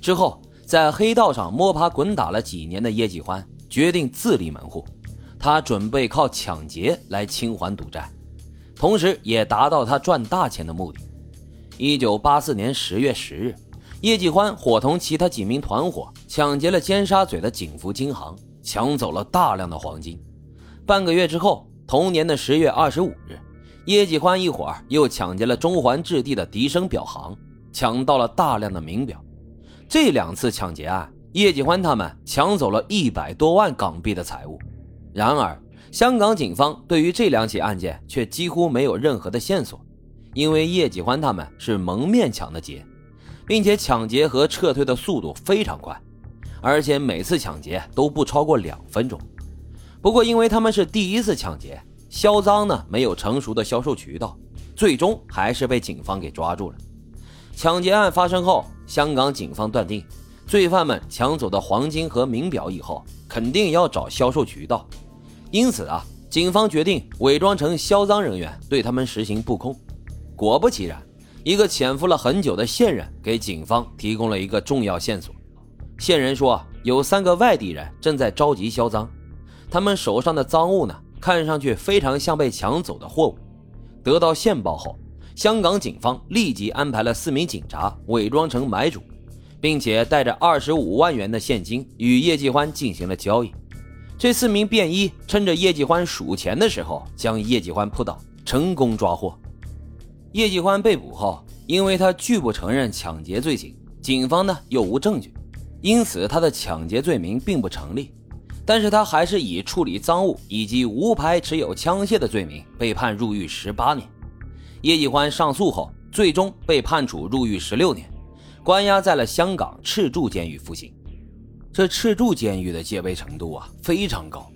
之后，在黑道上摸爬滚打了几年的叶继欢决定自立门户，他准备靠抢劫来清还赌债，同时也达到他赚大钱的目的。一九八四年十月十日，叶继欢伙同其他几名团伙抢劫了尖沙咀的景福金行，抢走了大量的黄金。半个月之后，同年的十月二十五日，叶继欢一伙又抢劫了中环置地的迪生表行，抢到了大量的名表。这两次抢劫案，叶继欢他们抢走了一百多万港币的财物。然而，香港警方对于这两起案件却几乎没有任何的线索。因为叶继欢他们是蒙面抢的劫，并且抢劫和撤退的速度非常快，而且每次抢劫都不超过两分钟。不过，因为他们是第一次抢劫，销赃呢没有成熟的销售渠道，最终还是被警方给抓住了。抢劫案发生后，香港警方断定，罪犯们抢走的黄金和名表以后，肯定要找销售渠道，因此啊，警方决定伪装成销赃人员，对他们实行布控。果不其然，一个潜伏了很久的线人给警方提供了一个重要线索。线人说，有三个外地人正在着急销赃，他们手上的赃物呢，看上去非常像被抢走的货物。得到线报后，香港警方立即安排了四名警察伪装成买主，并且带着二十五万元的现金与叶继欢进行了交易。这四名便衣趁着叶继欢数钱的时候，将叶继欢扑倒，成功抓获。叶继欢被捕后，因为他拒不承认抢劫罪行，警方呢又无证据，因此他的抢劫罪名并不成立。但是他还是以处理赃物以及无牌持有枪械的罪名被判入狱十八年。叶继欢上诉后，最终被判处入狱十六年，关押在了香港赤柱监狱服刑。这赤柱监狱的戒备程度啊非常高，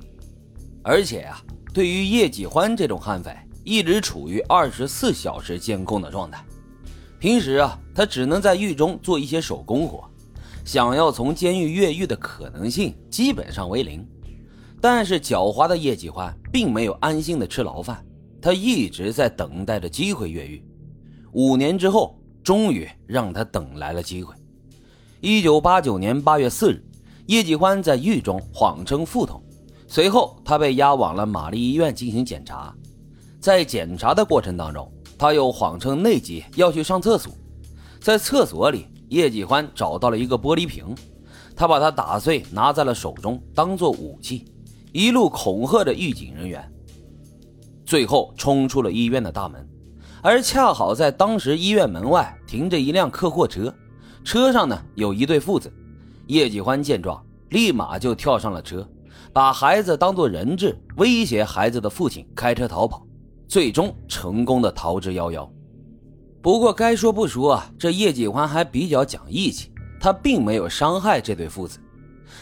而且啊，对于叶继欢这种悍匪。一直处于二十四小时监控的状态，平时啊，他只能在狱中做一些手工活，想要从监狱越狱的可能性基本上为零。但是狡猾的叶继欢并没有安心的吃牢饭，他一直在等待着机会越狱。五年之后，终于让他等来了机会。一九八九年八月四日，叶继欢在狱中谎称腹痛，随后他被押往了玛丽医院进行检查。在检查的过程当中，他又谎称内急要去上厕所，在厕所里，叶继欢找到了一个玻璃瓶，他把它打碎，拿在了手中当做武器，一路恐吓着狱警人员，最后冲出了医院的大门。而恰好在当时医院门外停着一辆客货车，车上呢有一对父子。叶继欢见状，立马就跳上了车，把孩子当做人质，威胁孩子的父亲开车逃跑。最终成功的逃之夭夭。不过该说不说啊，这叶继欢还比较讲义气，他并没有伤害这对父子。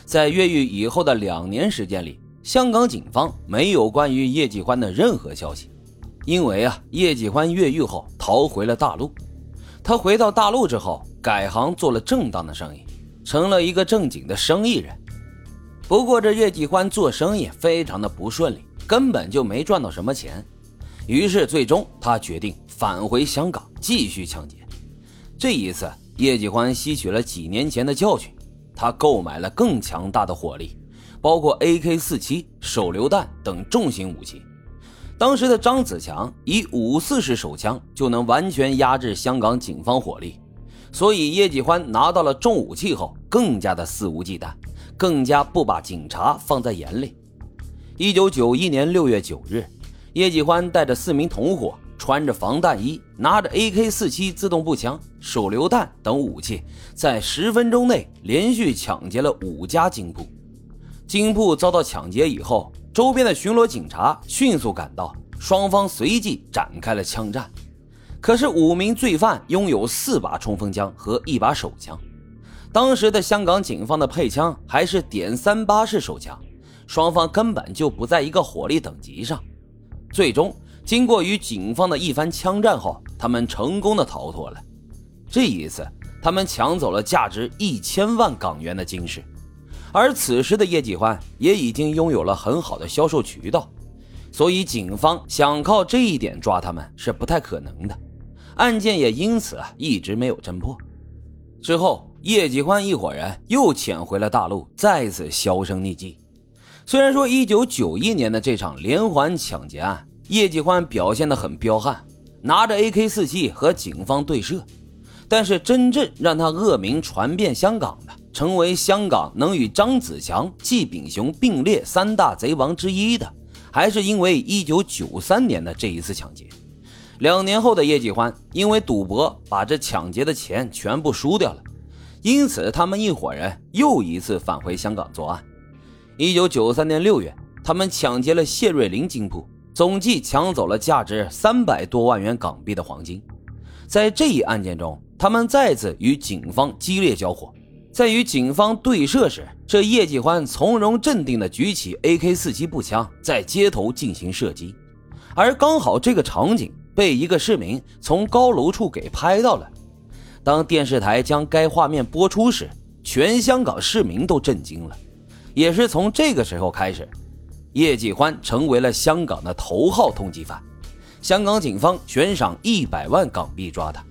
在越狱以后的两年时间里，香港警方没有关于叶继欢的任何消息，因为啊，叶继欢越狱后逃回了大陆。他回到大陆之后，改行做了正当的生意，成了一个正经的生意人。不过这叶继欢做生意非常的不顺利，根本就没赚到什么钱。于是，最终他决定返回香港继续抢劫。这一次，叶继欢吸取了几年前的教训，他购买了更强大的火力，包括 AK-47、手榴弹等重型武器。当时的张子强以五四式手枪就能完全压制香港警方火力，所以叶继欢拿到了重武器后，更加的肆无忌惮，更加不把警察放在眼里。一九九一年六月九日。叶继欢带着四名同伙，穿着防弹衣，拿着 AK-47 自动步枪、手榴弹等武器，在十分钟内连续抢劫了五家金铺。金铺遭到抢劫以后，周边的巡逻警察迅速赶到，双方随即展开了枪战。可是五名罪犯拥有四把冲锋枪和一把手枪，当时的香港警方的配枪还是点三八式手枪，双方根本就不在一个火力等级上。最终，经过与警方的一番枪战后，他们成功的逃脱了。这一次，他们抢走了价值一千万港元的金饰，而此时的叶继欢也已经拥有了很好的销售渠道，所以警方想靠这一点抓他们是不太可能的，案件也因此啊一直没有侦破。之后，叶继欢一伙人又潜回了大陆，再次销声匿迹。虽然说1991年的这场连环抢劫案，叶继欢表现得很彪悍，拿着 AK47 和警方对射，但是真正让他恶名传遍香港的，成为香港能与张子强、季炳雄并列三大贼王之一的，还是因为1993年的这一次抢劫。两年后的叶继欢因为赌博把这抢劫的钱全部输掉了，因此他们一伙人又一次返回香港作案。一九九三年六月，他们抢劫了谢瑞麟金铺，总计抢走了价值三百多万元港币的黄金。在这一案件中，他们再次与警方激烈交火。在与警方对射时，这叶继欢从容镇定地举起 AK-47 步枪，在街头进行射击。而刚好这个场景被一个市民从高楼处给拍到了。当电视台将该画面播出时，全香港市民都震惊了。也是从这个时候开始，叶继欢成为了香港的头号通缉犯，香港警方悬赏一百万港币抓他。